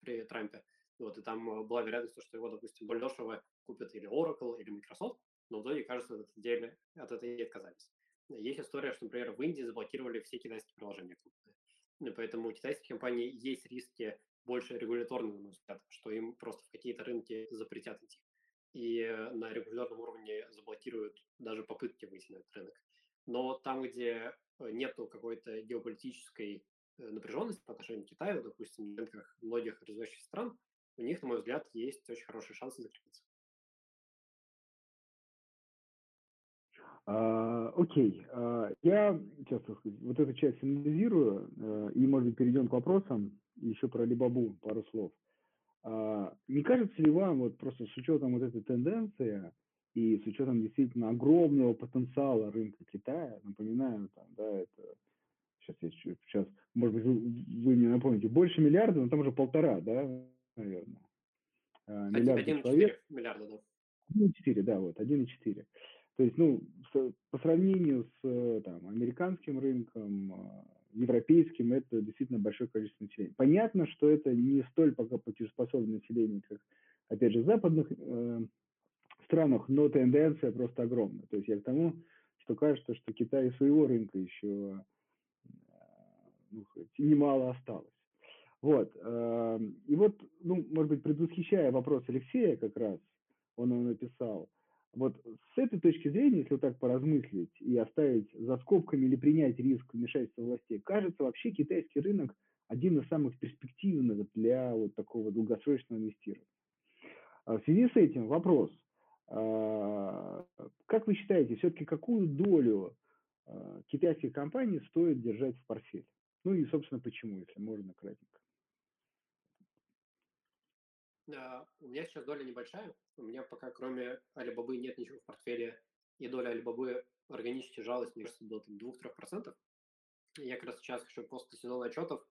при Трампе. Вот, и там э, была вероятность, что его, допустим, более дешево купят или Oracle, или Microsoft, но в итоге, кажется, от идеи, от этой отказались. Есть история, что, например, в Индии заблокировали все китайские приложения крупные. Поэтому у китайских компаний есть риски больше регуляторные, на мой взгляд, что им просто в какие-то рынки запретят идти. И э, на регуляторном уровне заблокируют даже попытки выйти на этот рынок. Но там, где нету какой-то геополитической напряженности по отношению к Китаю, допустим, в рынках многих развивающихся стран, у них, на мой взгляд, есть очень хорошие шансы закрепиться. А, окей, а, я сейчас сказать, вот эту часть анализирую, а, и, может быть, перейдем к вопросам, еще про Либабу пару слов. А, не кажется ли вам, вот просто с учетом вот этой тенденции и с учетом действительно огромного потенциала рынка Китая, напоминаю, там, да, это сейчас я сейчас, может быть, вы, вы мне напомните, больше миллиарда, но там уже полтора, да, наверное. А, миллиарда 1,4 миллиарда, да. 1,4, да, вот, 1,4. То есть, ну, с, по сравнению с там, американским рынком, а, европейским, это действительно большое количество населения. Понятно, что это не столь пока платежеспособное население, как, опять же, западных э, странах, но тенденция просто огромная. То есть я к тому, что кажется, что Китай своего рынка еще ну, немало осталось. Вот. Э, и вот, ну, может быть, предвосхищая вопрос Алексея как раз, он его написал – вот с этой точки зрения, если вот так поразмыслить и оставить за скобками или принять риск вмешательства властей, кажется, вообще китайский рынок один из самых перспективных для вот такого долгосрочного инвестирования. А в связи с этим вопрос. А, как вы считаете, все-таки какую долю а, китайских компаний стоит держать в портфеле? Ну и, собственно, почему, если можно кратенько. У меня сейчас доля небольшая. У меня пока кроме Алибабы нет ничего в портфеле. И доля Алибабы органически жалась, мне кажется, до 2-3%. Я как раз сейчас хочу после сезона отчетов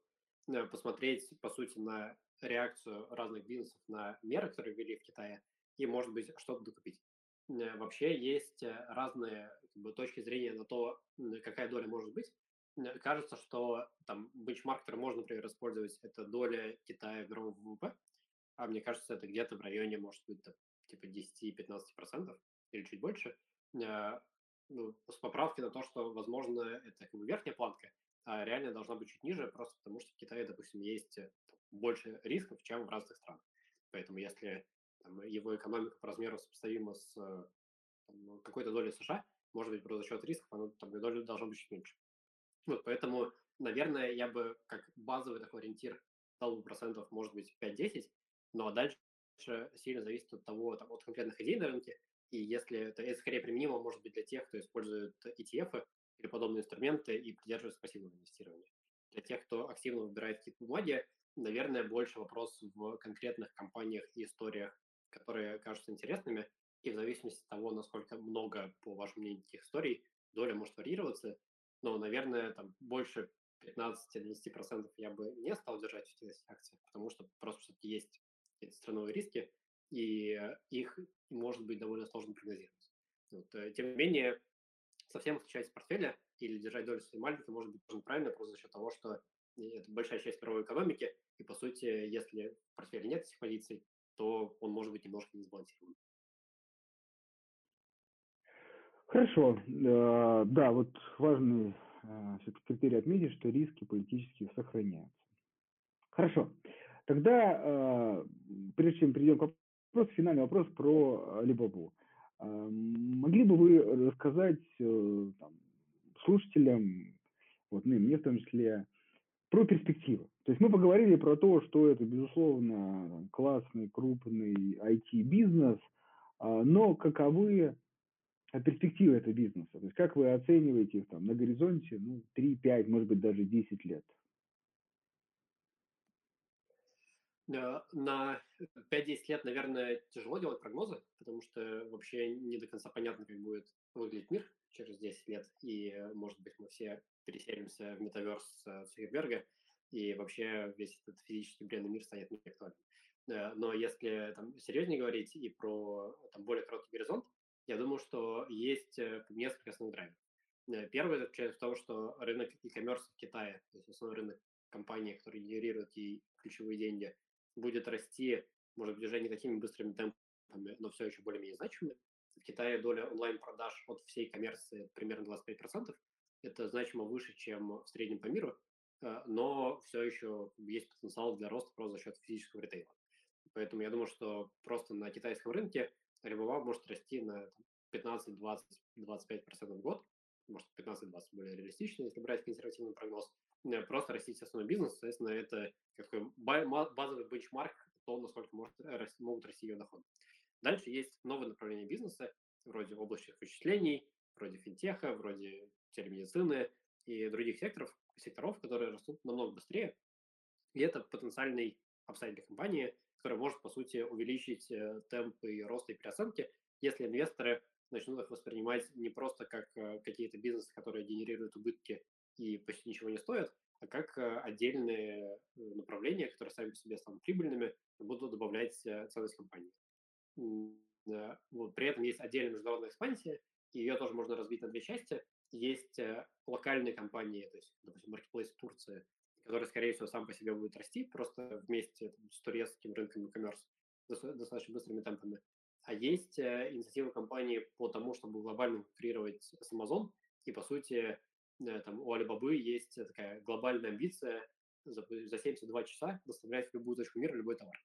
э, посмотреть, по сути, на реакцию разных бизнесов на меры, которые ввели в Китае, и, может быть, что-то докупить. Э, вообще есть э, разные как бы, точки зрения на то, какая доля может быть. Кажется, что там бенчмарк, который можно, например, использовать, это доля Китая в мировом ВВП, а мне кажется, это где-то в районе, может быть, типа 10-15% или чуть больше, ну, с поправкой на то, что, возможно, это как бы верхняя планка, а реально должна быть чуть ниже, просто потому что в Китае, допустим, есть э, больше рисков, чем в разных странах. Поэтому если там, его экономика по размеру сопоставима с там, какой-то долей США, может быть, просто за счет рисков она там, доля должна быть чуть меньше. Вот, поэтому, наверное, я бы как базовый такой ориентир дал бы процентов, может быть, 5-10, но дальше сильно зависит от того, там, от конкретных идей на рынке, и если это, это скорее применимо, может быть, для тех, кто использует ETF или подобные инструменты и придерживается пассивного инвестирования. Для тех, кто активно выбирает какие-то бумаги, наверное, больше вопрос в конкретных компаниях и историях, которые кажутся интересными, и в зависимости от того, насколько много, по вашему мнению, таких историй, доля может варьироваться, но, наверное, там больше 15-20% я бы не стал держать в этих акциях, потому что просто есть эти страновые риски, и их может быть довольно сложно прогнозировать. Вот. Э, тем не менее, совсем исключать из портфеля или держать долю своей маленькой может быть тоже правильно, просто за счет того, что это большая часть мировой экономики, и, по сути, если в портфеле нет этих позиций, то он может быть немножко не сбалансирован. Хорошо. Э, да, вот важный э, критерий отметить, что риски политические сохраняются. Хорошо. Тогда, э, прежде чем перейдем к вопросу, финальный вопрос про Алибабу. Э, могли бы вы рассказать там, слушателям, вот, ну, мне в том числе, про перспективы. То есть мы поговорили про то, что это, безусловно, классный, крупный IT-бизнес, но каковы перспективы этого бизнеса? То есть как вы оцениваете их там на горизонте ну, 3, 5, может быть, даже 10 лет? Э, на 5-10 лет, наверное, тяжело делать прогнозы, потому что вообще не до конца понятно, как будет выглядеть мир через 10 лет, и, может быть, мы все переселимся в метаверс Цукерберга, и вообще весь этот физический бренный мир станет неактуальным. Э, но если там серьезнее говорить и про там, более короткий горизонт, я думаю, что есть э, несколько основных драйверов. Первый заключается в том, что рынок e-commerce в Китае, то есть основной рынок компании, которые генерируют и ключевые деньги, будет расти, может быть, уже не такими быстрыми темпами, но все еще более-менее значимыми. В Китае доля онлайн-продаж от всей коммерции примерно 25%. Это значимо выше, чем в среднем по миру, э, но все еще есть потенциал для роста просто за счет физического ритейла. Поэтому я думаю, что просто на китайском рынке Alibaba может расти на 15, 20, 25% в год. может, 15-20 более реалистично, если брать консервативный прогноз, просто растить основной бизнес, соответственно, это такой базовый бенчмарк, то, насколько может, могут расти ее доходы. Дальше есть новые направления бизнеса, вроде облачных вычислений, вроде финтеха, вроде телемедицины и других секторов, секторов, которые растут намного быстрее. И это потенциальный upside для компании, который может, по сути, увеличить э, темпы роста и переоценки, если инвесторы начнут их воспринимать не просто как э, какие-то бизнесы, которые генерируют убытки и почти ничего не стоят, а как э, отдельные направления, которые сами по себе станут прибыльными, будут добавлять ценность компании. Вот. При этом есть отдельная международная экспансия, ее тоже можно разбить на две части. Есть локальные компании, то есть, допустим, Marketplace Турции, который, скорее всего, сам по себе будет расти просто вместе там, с турецким рынком e-commerce достаточно быстрыми темпами. А есть э, инициативы компании по тому, чтобы глобально конкурировать с Amazon, и, по сути, э, там у Alibaba есть такая глобальная амбиция за, за 72 часа доставлять в любую точку мира любой товар.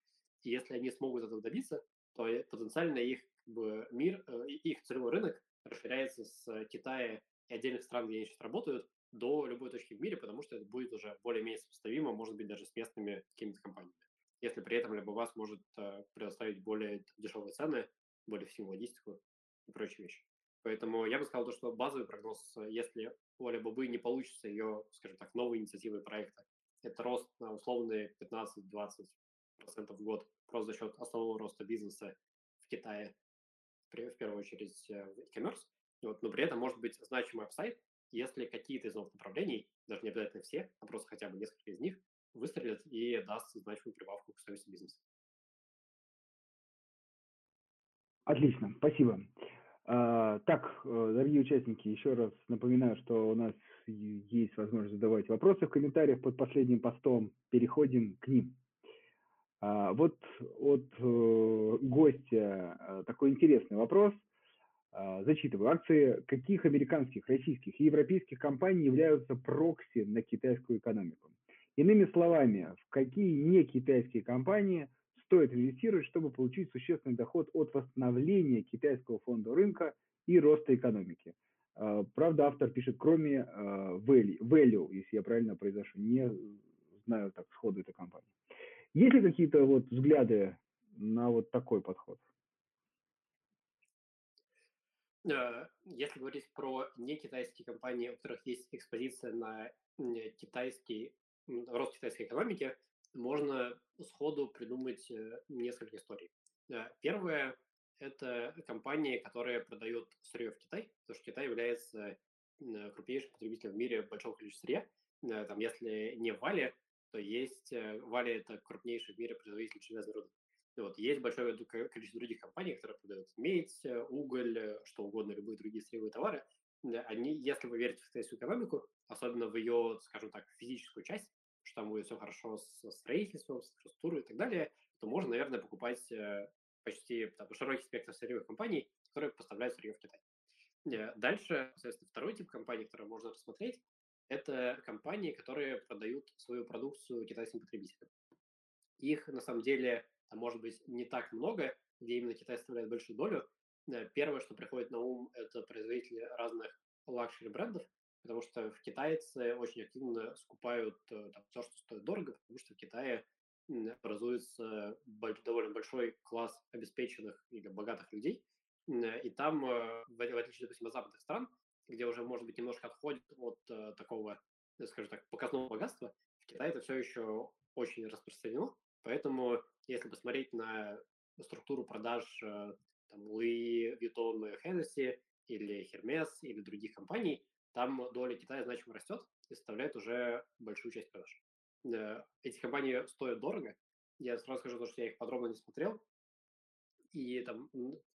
И если они смогут этого добиться, то потенциально их как бы, мир, э, их целевой рынок расширяется с Китая и отдельных стран, где они сейчас работают, до любой точки в мире, потому что это будет уже более-менее сопоставимо, может быть, даже с местными какими-то компаниями. Если при этом либо вас может э, предоставить более дешевые цены, более всего логистику и прочие вещи. Поэтому я бы сказал, то, что базовый прогноз, если у Alibaba не получится ее, скажем так, новые инициативы проекта, это рост на условные 15-20% в год просто за счет основного роста бизнеса в Китае, в первую очередь э, в e-commerce, вот, но при этом может быть значимый апсайд, если какие-то из новых направлений, даже не обязательно все, а просто хотя бы несколько из них, выстрелят и даст значимую прибавку к стоимости бизнеса. Отлично, спасибо. А, так, э, дорогие участники, еще раз напоминаю, что у нас есть возможность задавать вопросы в комментариях под последним постом. Переходим к ним. А, вот от э, гостя э, такой интересный вопрос – а, зачитываю. Акции каких американских, российских и европейских компаний являются прокси на китайскую экономику? Иными словами, в какие не китайские компании стоит инвестировать, чтобы получить существенный доход от восстановления китайского фонда рынка и роста экономики? А, правда, автор пишет, кроме а, value, если я правильно произношу, не знаю так сходу этой компании. Есть ли какие-то вот взгляды на вот такой подход? Э, если говорить про некитайские компании, у которых есть экспозиция на китайский, рост китайской экономики, можно сходу придумать э, несколько историй. Э, первое – это компании, которые продают сырье в Китай, потому что Китай является крупнейшим потребителем в мире большого количества сырья. Там, если не Вали, то есть Вали – это крупнейший в мире производитель железной руды. Вот. Есть большое количество других компаний, которые продают медь, э, уголь, э, что угодно, любые другие сырьевые товары. Они, если вы верите в китайскую экономику, особенно в ее, скажем так, физическую часть, что там будет все хорошо со строительством, с инфраструктурой и так далее, то можно, наверное, покупать э, почти там, широкий спектр сырьевых компаний, которые поставляют сырье в Китай. Дальше, соответственно, второй тип компаний, который можно рассмотреть, это компании, которые продают свою продукцию китайским потребителям. Их, на самом деле, там может быть не так много, где именно Китай составляет большую долю. Э, первое, что приходит на ум, это производители разных luxury брендов, потому что в китайцы очень активно скупают э, там, все, что стоит дорого, потому что в Китае образуется довольно большой класс обеспеченных или богатых людей, и там, э, в отличие, допустим, от западных стран, где уже, может быть, немножко отходит от такого, скажем так, показного богатства, в Китае это все еще очень распространено, поэтому если посмотреть на структуру продаж э, там, Louis Vuitton Hennessy или Hermes или других компаний, там доля Китая значимо растет и составляет уже большую часть продаж. Э, эти компании стоят дорого. Я сразу скажу то, что я их подробно не смотрел. И там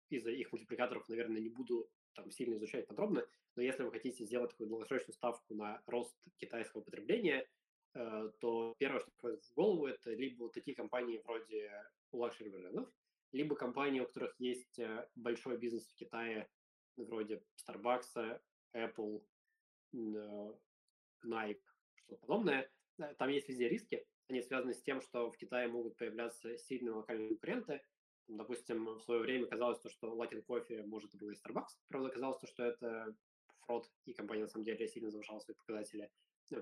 из-за их мультипликаторов, наверное, не буду там сильно изучать подробно. Но если вы хотите сделать такую долгосрочную ставку на рост китайского потребления – Э, то первое, что приходит в голову, это либо вот такие компании вроде luxury брендов, либо компании, у которых есть э, большой бизнес в Китае, вроде Starbucks, Apple, э, Nike, что-то подобное. Там есть везде риски. Они связаны с тем, что в Китае могут появляться сильные локальные конкуренты. Допустим, в свое время казалось, что Luckin Coffee может убить Starbucks. Правда, казалось, что это наоборот, и компания на самом деле сильно завышала свои показатели.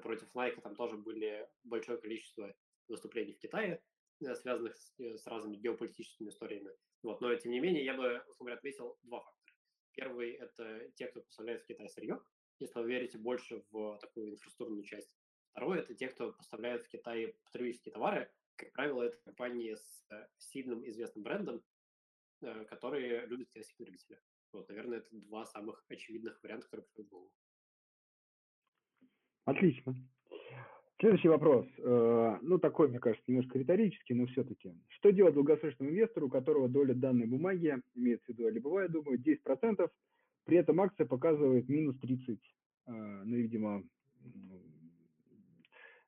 Против Nike там тоже были большое количество выступлений в Китае, связанных с, с разными геополитическими историями. Вот. Но, тем не менее, я бы, условно отметил два фактора. Первый – это те, кто поставляет в Китай сырье, если вы верите больше в такую инфраструктурную часть. Второе – это те, кто поставляет в Китай потребительские товары. Как правило, это компании с э, сильным известным брендом, э, которые любят китайских потребителей. Вот, наверное, это два самых очевидных варианта, которые приходят в голову. Отлично. Следующий вопрос. Э, ну, такой, мне кажется, немножко риторический, но все-таки. Что делать долгосрочному инвестору, у которого доля данной бумаги, имеется в виду либовая, думаю, 10%, при этом акция показывает минус 30, ну, видимо,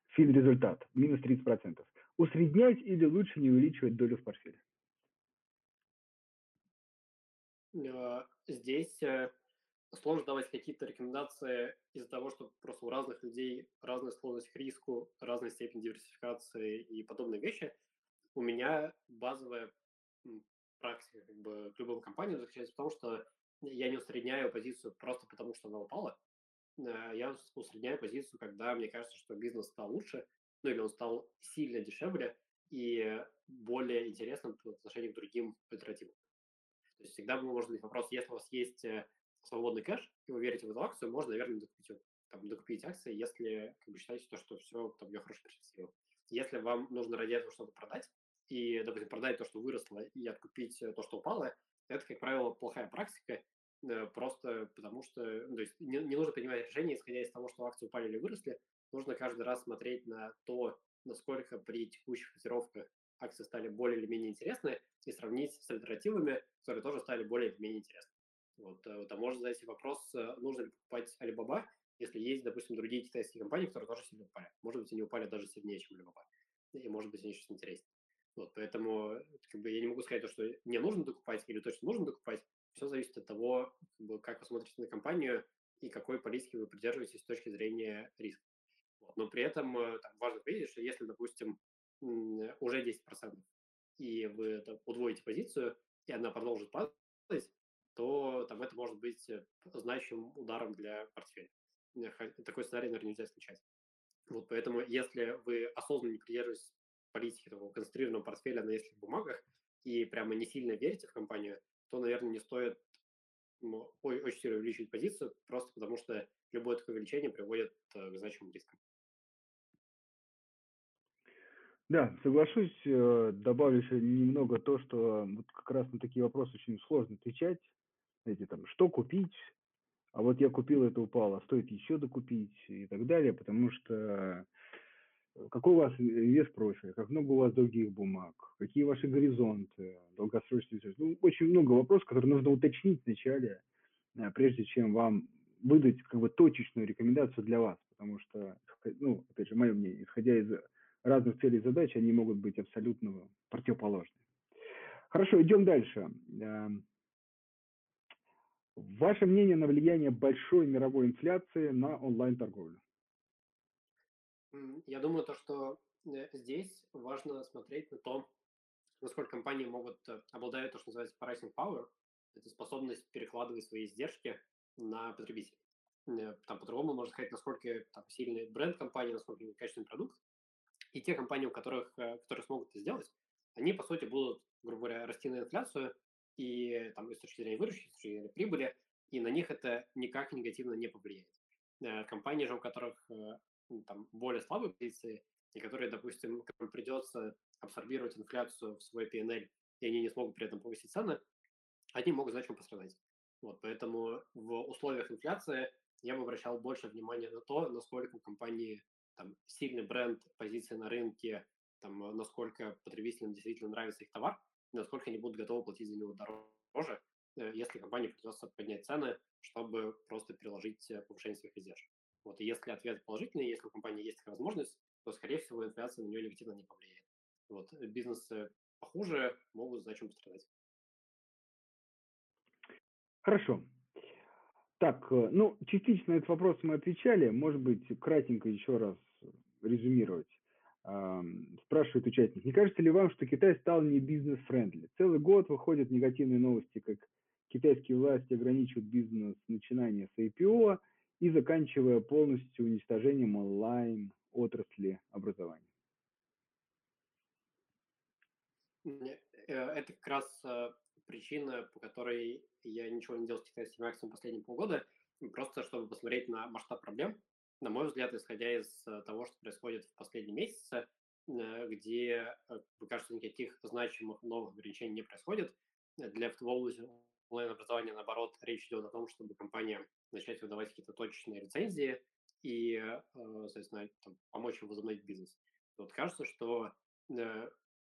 фин результат, минус 30%. Усреднять или лучше не увеличивать долю в портфеле? Э, здесь э, сложно давать какие-то рекомендации из-за того, что просто у разных людей разная склонность к риску, разная степень диверсификации и подобные вещи. У меня базовая практика как бы к любому компании заключается в том, что я не усредняю позицию просто потому, что она упала. Э, я усредняю позицию, когда мне кажется, что бизнес стал лучше, или он стал сильно дешевле и более интересным по отношению к другим альтернативам. То есть всегда может быть вопрос, если у вас есть э, свободный кэш, и вы верите в эту акцию, можно, наверное, докупить, там, докупить акции, если как бы, считаете, то, что все, там, ее хорошо перспектива. Если вам нужно ради этого что-то продать, и, допустим, продать то, что выросло, и откупить э, то, что упало, это, как правило, плохая практика, э, просто потому что, ну, то есть не, не нужно принимать решение, исходя из того, что акции упали или выросли, нужно каждый раз смотреть на то, насколько при текущих котировках акции стали более или менее интересны, и сравнить с альтернативами, которые тоже стали более или менее интересны. Вот, э, вот, а можно задать вопрос, э, нужно ли покупать Alibaba, если есть, допустим, другие китайские компании, которые тоже сильно упали. Может быть, они упали даже сильнее, чем Alibaba. И, может быть, они сейчас интереснее. Вот, поэтому как бы, я не могу сказать то, что не нужно докупать или точно нужно докупать. Все зависит от того, как вы смотрите на компанию и какой политики вы придерживаетесь с точки зрения риска. Вот. Но при этом э, там, важно видеть, что если, допустим, уже 10%, и вы это, удвоите позицию, и она продолжит падать, то там это может быть э, значимым ударом для портфеля. Такой сценарий, наверное, нельзя исключать. Вот поэтому, если вы осознанно не придерживаетесь политики такого концентрированного портфеля на нескольких бумагах и прямо не сильно верите в компанию, то, наверное, не стоит ну, очень сильно увеличивать позицию, просто потому что любое такое увеличение приводит э, к значимым рискам. Да, соглашусь, э, добавлю еще немного то, что вот как раз на такие вопросы очень сложно отвечать. Эти там, что купить, а вот я купил, это упало, стоит еще докупить и так далее, потому что э, какой у вас вес профиля, как много у вас других бумаг, какие ваши горизонты, долгосрочные Ну, очень много вопросов, которые нужно уточнить вначале, э, прежде чем вам выдать как бы точечную рекомендацию для вас, потому что, ну, опять же, мое мнение, исходя из разных целей и задач, они могут быть абсолютно противоположны. Хорошо, идем дальше. Эм, ваше мнение на влияние большой мировой инфляции на онлайн-торговлю? Я думаю, то, что э, здесь важно смотреть на то, насколько компании могут э, обладать то, что называется pricing power, это способность перекладывать свои издержки на потребителей. Э, там по-другому можно сказать, насколько там, сильный бренд компании, насколько качественный продукт, и те компании, у которых, э, которые смогут это сделать, они, по сути, будут, грубо говоря, расти на инфляцию, и там и с точки зрения выручки, с точки зрения прибыли, и на них это никак негативно не повлияет. Э, компании же, у которых э, ну, там более слабые позиции, и которые, допустим, придется абсорбировать инфляцию в свой PNL, и они не смогут при этом повысить цены, они могут значимо пострадать. Вот, поэтому в условиях инфляции я бы обращал больше внимания на то, насколько компании там, сильный бренд, позиция на рынке, там, э, насколько потребителям действительно нравится их товар, насколько они будут готовы платить за него дороже, э, если компании придется поднять цены, чтобы просто переложить э, повышение своих издержек. Вот, и если ответ положительный, если у компании есть такая возможность, то, скорее всего, инфляция на нее негативно не повлияет. Вот, бизнесы похуже могут зачем пострадать. Хорошо. Так, э, ну, частично на этот вопрос мы отвечали. Может быть, кратенько еще раз резюмировать. Спрашивает участник, не кажется ли вам, что Китай стал не бизнес-френдли? Целый год выходят негативные новости, как китайские власти ограничивают бизнес начинания с IPO, и заканчивая полностью уничтожением онлайн отрасли образования. Э, это как раз э, причина, по которой я ничего не делал с китайским акциям последние полгода, просто чтобы посмотреть на масштаб проблем. На мой взгляд, исходя из э, того, что происходит в последние месяцы, где, кажется, никаких значимых новых ограничений не происходит, для в онлайн-образования, наоборот, речь идет о том, чтобы компания начать выдавать какие-то точечные рецензии и, соответственно, там, помочь им возобновить бизнес. Вот кажется, что на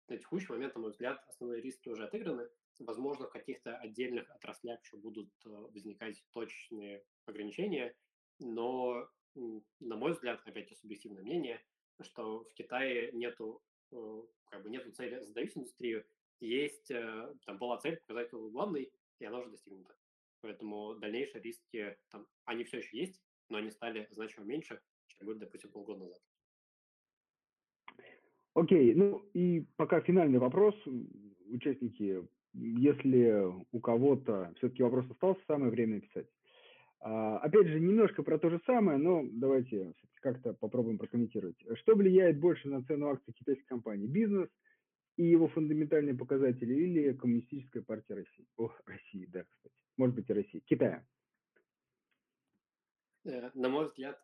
текущий момент, на мой взгляд, основные риски уже отыграны. Возможно, в каких-то отдельных отраслях еще будут э, возникать точечные ограничения, но, на мой взгляд, опять же, субъективное мнение, что в Китае нету, э, как бы нету цели задавить индустрию, есть, э, там была цель показать, кто главный, и она уже достигнута. Поэтому дальнейшие риски, там, они все еще есть, но они стали значимо меньше, чем были, допустим, полгода назад. Окей, ну и пока финальный вопрос, участники, если у кого-то все-таки вопрос остался, самое время написать. А, опять же, немножко про то же самое, но давайте как-то попробуем прокомментировать. Что влияет больше на цену акций китайской компании? Бизнес и его фундаментальные показатели или Коммунистическая партия России? О, России, да, кстати. Может быть и России. Китая. Э, на мой взгляд,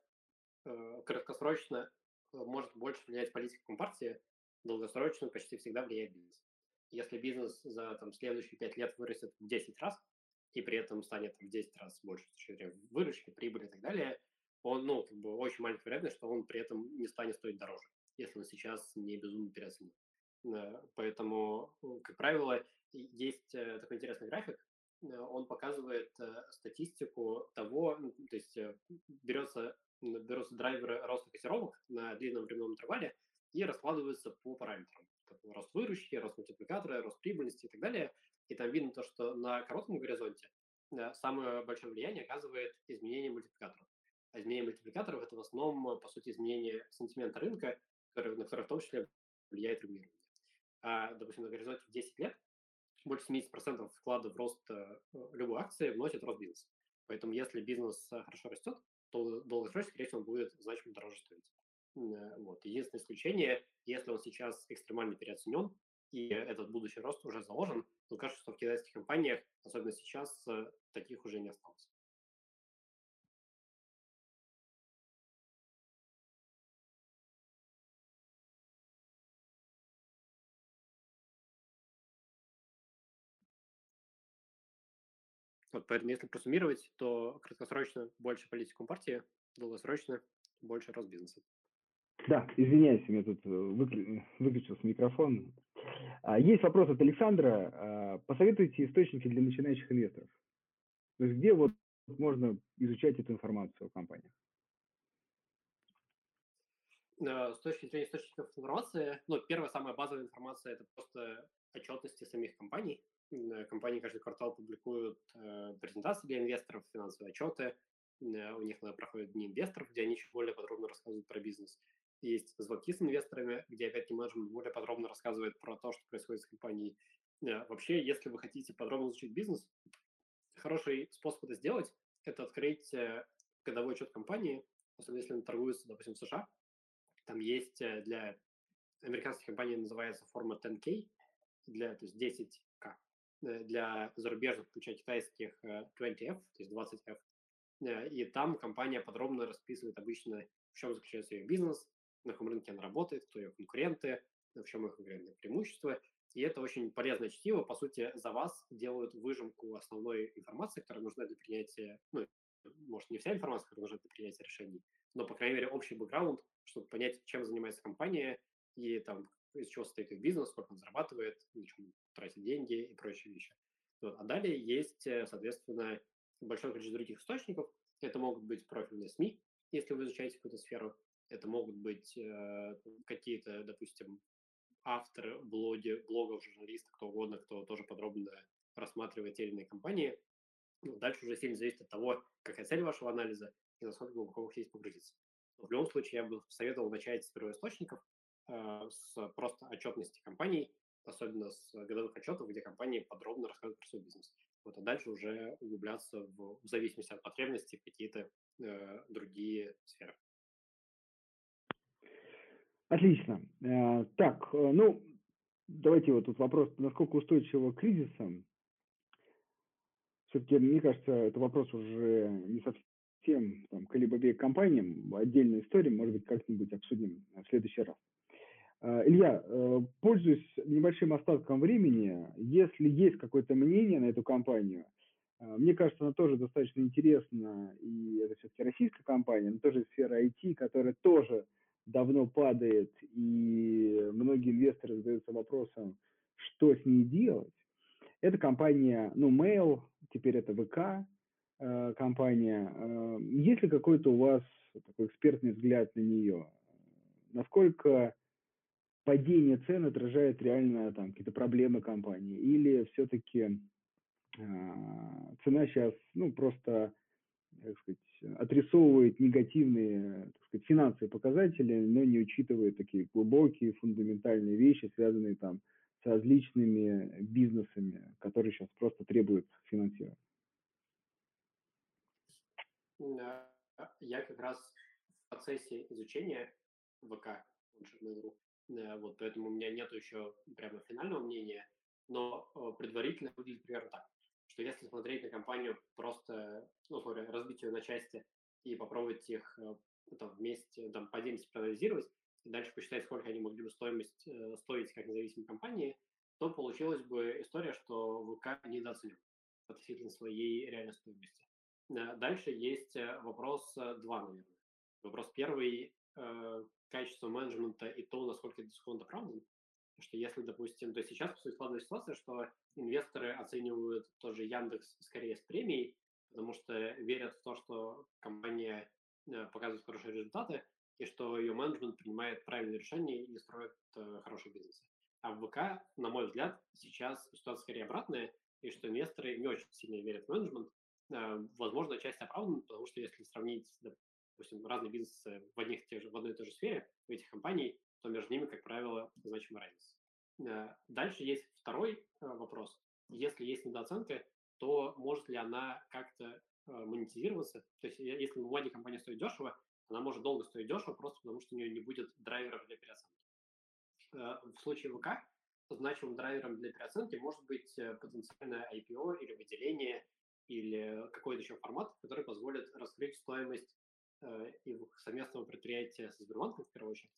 э, краткосрочно Э, может больше влиять политика Компартии, долгосрочно почти всегда влияет бизнес. Если бизнес за там, следующие 5 лет вырастет в 10 раз, и при этом станет в 10 раз больше выручки, прибыли и так далее, он, ну, как бы очень маленькая вероятность, что он при этом не станет стоить дороже, если он сейчас не безумно переоценен. Э, поэтому, как правило, есть э, такой интересный график, он показывает статистику того, то есть берется берутся драйверы роста котировок на длинном временном интервале и раскладываются по параметрам. Рост выручки, рост мультипликатора, рост прибыльности и так далее. И там видно то, что на коротком горизонте э, самое большое влияние оказывает изменение мультипликаторов. А изменение мультипликаторов – это в основном, по сути, изменение сентимента рынка, который, на который в том числе влияет регулирование. А, допустим, на горизонте в 10 лет больше 70% вклада в рост э, любой акции вносит рост бизнеса. Поэтому если бизнес э, хорошо растет, то долгосрочно, скорее всего, он будет значительно дороже стоить. Э, вот. Единственное исключение, если он сейчас экстремально переоценен, и этот будущий рост уже заложен, то кажется, что в китайских компаниях, особенно сейчас, э, таких уже не осталось. Вот, поэтому, если просуммировать, то краткосрочно больше политику партии, долгосрочно больше рост бизнеса. Да, извиняюсь, у меня тут э, выклю... выключился микрофон. А, есть вопрос от Александра. А, посоветуйте источники для начинающих инвесторов. То есть где вот можно изучать эту информацию о компаниях? Э, с точки зрения источников информации, ну, первая самая базовая информация – это просто отчетности самих компаний. Э, компании каждый квартал публикуют презентации для инвесторов, финансовые отчеты. У них проходят дни инвесторов, где они еще более подробно рассказывают про бизнес. Есть звонки с инвесторами, где опять-таки менеджмент более подробно рассказывает про то, что происходит с компанией. Вообще, если вы хотите подробно изучить бизнес, хороший способ это сделать – это открыть годовой отчет компании, особенно если он торгуется, допустим, в США. Там есть для американских компаний называется форма 10K, для, то есть 10 Э, для зарубежных, включая китайских, 20F, э, то есть 20F. Э, и там компания подробно расписывает обычно, в чем заключается ее бизнес, на каком рынке она работает, кто ее конкуренты, в чем их конкурентные преимущества. И это очень полезное чтиво. По сути, за вас делают выжимку основной информации, которая нужна для принятия, ну, может, не вся информация, которая нужна для принятия решений, но, по крайней мере, общий бэкграунд, чтобы понять, чем занимается компания и там из чего состоит их бизнес, сколько он зарабатывает, на чем тратит деньги и прочие вещи. Вот. А далее есть, э, соответственно, большое количество других источников. Это могут быть профильные СМИ, если вы изучаете какую-то сферу. Это могут быть э, какие-то, допустим, авторы блоги, блогов, журналисты, кто угодно, кто тоже подробно рассматривает те или иные компании. Ну, дальше уже сильно зависит от того, какая цель вашего анализа и насколько глубоко вы хотите погрузиться. Но в любом случае, я бы советовал начать с первоисточников, Э, с просто отчетности компаний, особенно с годовых отчетов, где компании подробно рассказывают про свой бизнес. Вот, а дальше уже углубляться в, в зависимости от потребностей какие-то э, другие сферы. Отлично. Э, так, э, ну, давайте вот тут вопрос, насколько устойчиво к кризисам. Все-таки, мне кажется, это вопрос уже не совсем там, к Alibaba компаниям, отдельная история, может быть, как-нибудь обсудим в следующий раз. Э, Илья, пользуясь небольшим остатком времени, если есть какое-то мнение на эту компанию, мне кажется, она тоже достаточно интересна, и это все-таки российская компания, но тоже сфера IT, которая тоже давно падает, и многие инвесторы задаются вопросом, что с ней делать. Это компания, ну, Mail, теперь это ВК э, компания. Э, есть ли какой-то у вас такой экспертный взгляд на нее? Насколько падение цен отражает реально там какие-то проблемы компании? Или все-таки э, цена сейчас, ну, просто так сказать, отрисовывает негативные так сказать, финансовые показатели, но не учитывает такие глубокие фундаментальные вещи, связанные там с различными бизнесами, которые сейчас просто требуют финансирования. Я как раз в процессе изучения ВК, э, вот, поэтому у меня нет еще прямо финального мнения, но э, предварительно выглядит примерно так что если смотреть на компанию просто, ну, говоря, разбить ее на части и попробовать их э, там, вместе, там, по отдельности проанализировать, и дальше посчитать, сколько они могли бы стоимость, э, стоить как независимые компании, то получилась бы история, что ВК недооценен относительно своей реальной стоимости. Э, дальше есть вопрос два, наверное. Вопрос первый – качество менеджмента и то, насколько дисконт оправдан. Потому что если, допустим, то есть сейчас, по сути, складывается ситуация, что инвесторы оценивают тоже Яндекс скорее с премией, потому что верят в то, что компания э, показывает хорошие результаты, и что ее менеджмент принимает правильные решения и строит э, хороший бизнес. А в ВК, на мой взгляд, сейчас ситуация скорее обратная, и что инвесторы не очень сильно верят в менеджмент. Э, возможно, часть оправдана, потому что если сравнить, допустим, разные бизнесы в, одних, тех же, в одной и той же сфере у этих компаний, то между ними, как правило, значимая разница. Э, дальше есть второй э, вопрос. Если есть недооценка, то может ли она как-то э, монетизироваться? То есть если на бумаге компания стоит дешево, она может долго стоить дешево, просто потому что у нее не будет драйверов для переоценки. В случае ВК значимым драйвером для переоценки может быть потенциальное IPO или выделение, или какой-то еще формат, который позволит раскрыть стоимость их совместного предприятия со Сбербанком, в первую очередь,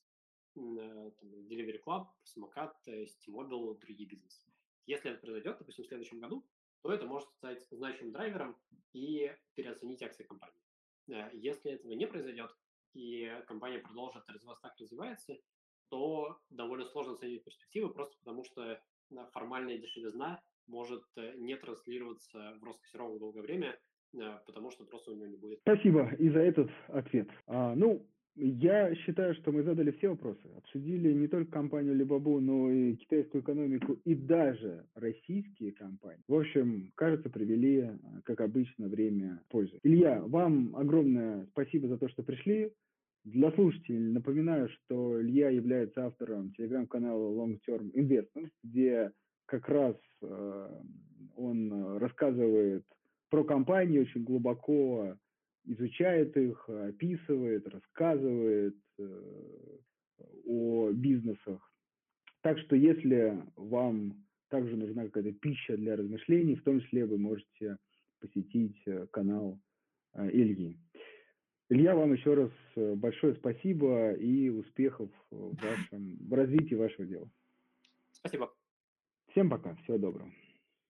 там, Delivery Club, Самокат, Steam другие бизнесы. Если это произойдет, допустим, в следующем году, то это может стать значимым драйвером и переоценить акции компании. Э, если этого не произойдет, и компания продолжит развиваться так, развивается, то довольно сложно оценить перспективы, просто потому что э, формальная дешевизна может не транслироваться в Роскассировку долгое время, потому что просто у него не будет. Спасибо и за этот ответ. А, ну, я считаю, что мы задали все вопросы. Обсудили не только компанию Alibaba, но и китайскую экономику, и даже российские компании. В общем, кажется, привели, как обычно, время пользы. Илья, вам огромное спасибо за то, что пришли. Для слушателей напоминаю, что Илья является автором телеграм-канала Long Term Investments, где как раз э, он рассказывает про компании очень глубоко, изучает их, описывает, рассказывает э, о бизнесах. Так что если вам также нужна какая-то пища для размышлений, в том числе вы можете посетить э, канал э, Ильи. Илья, вам еще раз большое спасибо и успехов в, вашем, в развитии вашего дела. Спасибо. Всем пока, всего доброго.